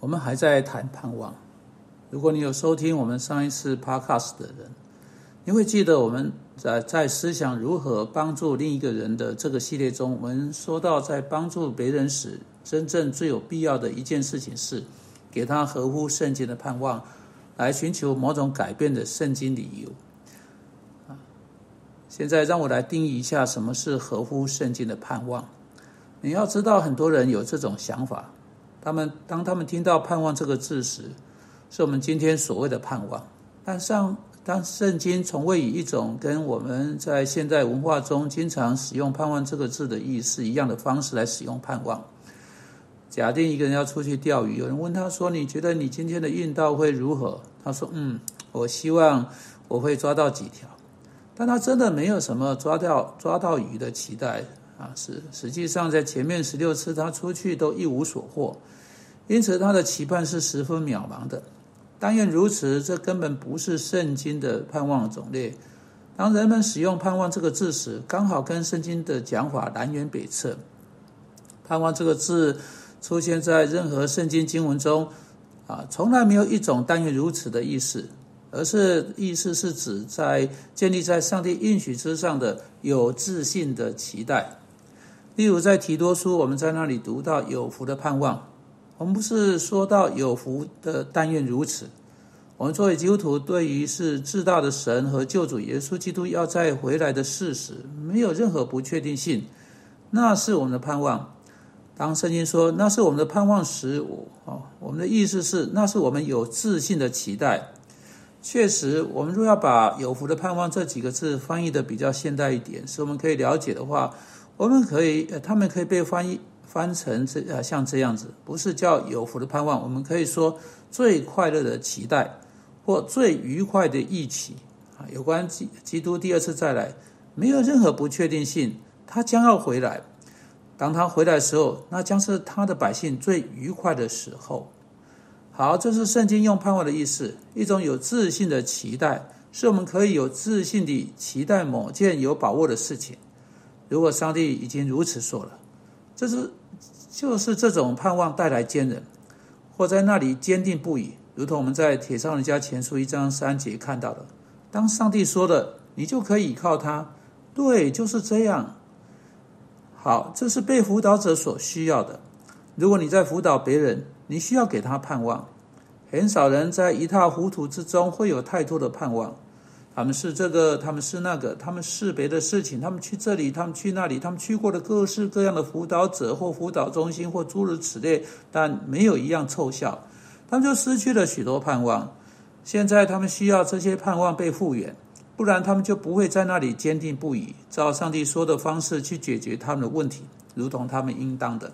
我们还在谈盼望。如果你有收听我们上一次 podcast 的人，你会记得我们在在思想如何帮助另一个人的这个系列中，我们说到在帮助别人时，真正最有必要的一件事情是给他合乎圣经的盼望，来寻求某种改变的圣经理由。啊，现在让我来定义一下什么是合乎圣经的盼望。你要知道，很多人有这种想法。他们当他们听到“盼望”这个字时，是我们今天所谓的盼望。但上当圣经从未以一种跟我们在现代文化中经常使用“盼望”这个字的意思一样的方式来使用盼望。假定一个人要出去钓鱼，有人问他说：“你觉得你今天的运道会如何？”他说：“嗯，我希望我会抓到几条。”但他真的没有什么抓到抓到鱼的期待。啊，是实际上在前面十六次他出去都一无所获，因此他的期盼是十分渺茫的。但愿如此，这根本不是圣经的盼望种类。当人们使用“盼望”这个字时，刚好跟圣经的讲法南辕北辙。盼望这个字出现在任何圣经经文中，啊，从来没有一种但愿如此的意思，而是意思是指在建立在上帝应许之上的有自信的期待。例如，在提多书，我们在那里读到有福的盼望。我们不是说到有福的但愿如此。我们作为基督徒，对于是至大的神和救主耶稣基督要再回来的事实，没有任何不确定性。那是我们的盼望。当圣经说那是我们的盼望时，我啊，我们的意思是那是我们有自信的期待。确实，我们若要把有福的盼望这几个字翻译的比较现代一点，使我们可以了解的话。我们可以，呃，他们可以被翻译翻成这呃像这样子，不是叫有福的盼望，我们可以说最快乐的期待，或最愉快的预期啊。有关基基督第二次再来，没有任何不确定性，他将要回来。当他回来的时候，那将是他的百姓最愉快的时候。好，这是圣经用盼望的意思，一种有自信的期待，是我们可以有自信地期待某件有把握的事情。如果上帝已经如此说了，这是就是这种盼望带来坚韧，或在那里坚定不移，如同我们在《铁上人家前书》一章三节看到的。当上帝说的，你就可以依靠他。对，就是这样。好，这是被辅导者所需要的。如果你在辅导别人，你需要给他盼望。很少人在一塌糊涂之中会有太多的盼望。他们是这个，他们是那个，他们是别的事情，他们去这里，他们去那里，他们去过的各式各样的辅导者或辅导中心或诸如此类，但没有一样凑效，他们就失去了许多盼望。现在他们需要这些盼望被复原，不然他们就不会在那里坚定不移，照上帝说的方式去解决他们的问题，如同他们应当的。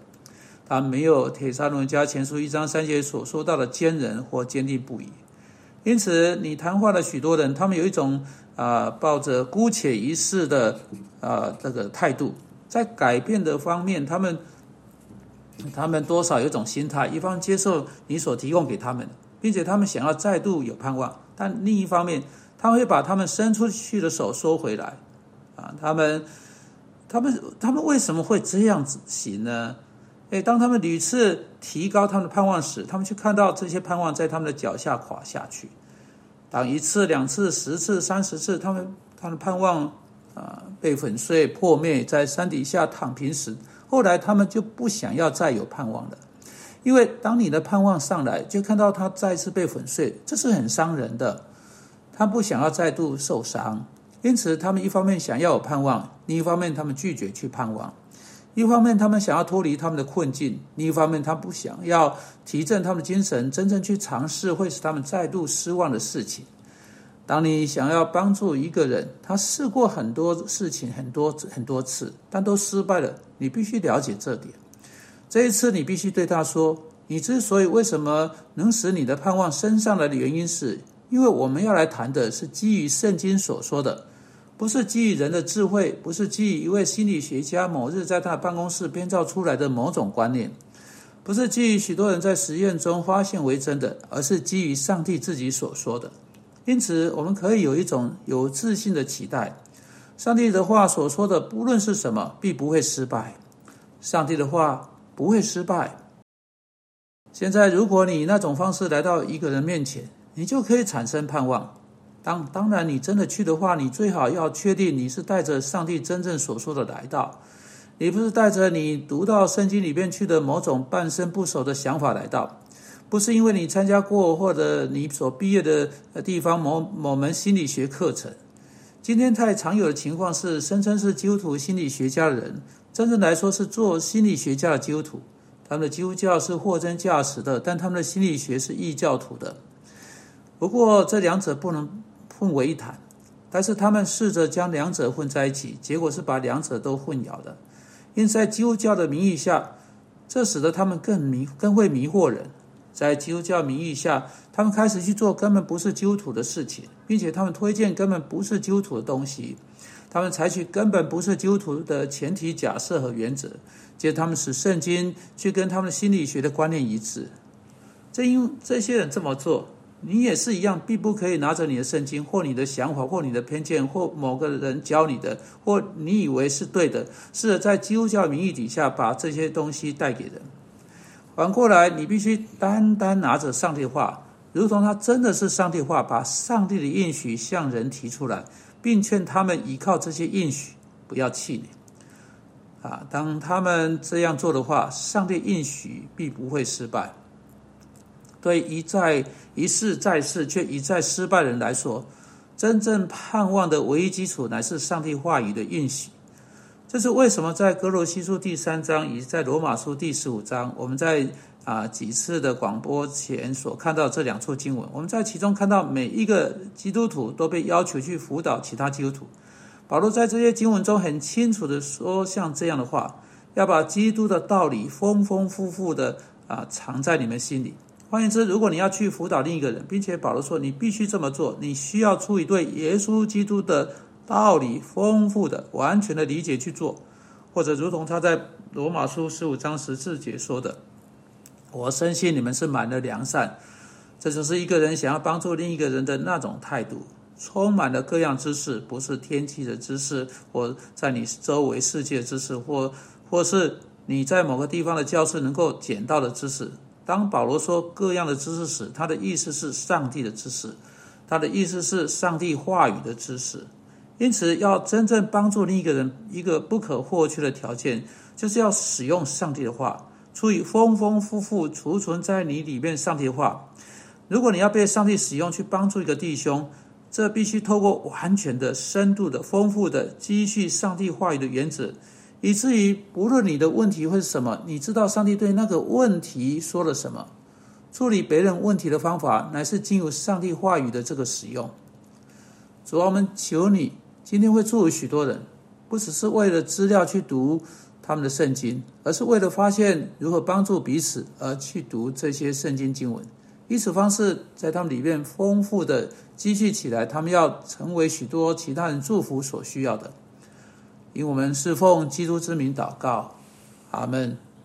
他没有铁沙龙家前书一章三节所说到的坚韧或坚定不移。因此，你谈话的许多人，他们有一种啊，抱着姑且一试的啊这个态度，在改变的方面，他们他们多少有一种心态，一方接受你所提供给他们，并且他们想要再度有盼望，但另一方面，他会把他们伸出去的手收回来，啊，他们他们他们为什么会这样子行呢？哎，当他们屡次提高他们的盼望时，他们却看到这些盼望在他们的脚下垮下去。当一次、两次、十次、三十次，他们他的盼望啊被粉碎破灭，在山底下躺平时，后来他们就不想要再有盼望了。因为当你的盼望上来，就看到它再次被粉碎，这是很伤人的。他不想要再度受伤，因此他们一方面想要有盼望，另一方面他们拒绝去盼望。一方面，他们想要脱离他们的困境；另一方面，他不想要提振他们的精神，真正去尝试会使他们再度失望的事情。当你想要帮助一个人，他试过很多事情，很多很多次，但都失败了。你必须了解这点。这一次，你必须对他说：“你之所以为什么能使你的盼望升上来的原因，是因为我们要来谈的是基于圣经所说的。”不是基于人的智慧，不是基于一位心理学家某日在他办公室编造出来的某种观念，不是基于许多人在实验中发现为真的，而是基于上帝自己所说的。因此，我们可以有一种有自信的期待：上帝的话所说的，不论是什么，必不会失败。上帝的话不会失败。现在，如果你以那种方式来到一个人面前，你就可以产生盼望。当当然，你真的去的话，你最好要确定你是带着上帝真正所说的来到，你不是带着你读到圣经里面去的某种半生不熟的想法来到，不是因为你参加过或者你所毕业的地方某某门心理学课程。今天太常有的情况是，声称是基督徒心理学家的人，真正来说是做心理学家的基督徒，他们的基督教是货真价实的，但他们的心理学是异教徒的。不过这两者不能。混为一谈，但是他们试着将两者混在一起，结果是把两者都混淆了。因此在基督教的名义下，这使得他们更迷、更会迷惑人。在基督教名义下，他们开始去做根本不是基督徒的事情，并且他们推荐根本不是基督徒的东西。他们采取根本不是基督徒的前提假设和原则，接着他们使圣经去跟他们心理学的观念一致。正因这些人这么做。你也是一样，必不可以拿着你的圣经，或你的想法，或你的偏见，或某个人教你的，或你以为是对的，试着在基督教名义底下把这些东西带给人。反过来，你必须单单拿着上帝话，如同他真的是上帝话，把上帝的应许向人提出来，并劝他们依靠这些应许，不要气馁。啊，当他们这样做的话，上帝应许必不会失败。对一再一试再试却一再失败的人来说，真正盼望的唯一基础乃是上帝话语的运行。这是为什么在哥罗西书第三章以及在罗马书第十五章，我们在啊几次的广播前所看到这两处经文，我们在其中看到每一个基督徒都被要求去辅导其他基督徒。保罗在这些经文中很清楚的说，像这样的话，要把基督的道理丰丰富富的啊藏在你们心里。换言之，如果你要去辅导另一个人，并且保罗说你必须这么做，你需要出于对耶稣基督的道理丰富的、完全的理解去做，或者如同他在罗马书十五章十四节说的：“我深信你们是满了良善。”这就是一个人想要帮助另一个人的那种态度，充满了各样知识，不是天气的知识，或在你周围世界知识，或或是你在某个地方的教室能够捡到的知识。当保罗说各样的知识时，他的意思是上帝的知识，他的意思是上帝话语的知识。因此，要真正帮助另一个人，一个不可或缺的条件，就是要使用上帝的话，出于丰丰富富储存在你里面上帝的话。如果你要被上帝使用去帮助一个弟兄，这必须透过完全的、深度的、丰富的积蓄上帝话语的原则。以至于不论你的问题会是什么，你知道上帝对那个问题说了什么。处理别人问题的方法，乃是经由上帝话语的这个使用。主啊，我们求你今天会祝福许多人，不只是为了资料去读他们的圣经，而是为了发现如何帮助彼此而去读这些圣经经文，以此方式在他们里面丰富的积蓄起来，他们要成为许多其他人祝福所需要的。因我们是奉基督之名祷告，阿门。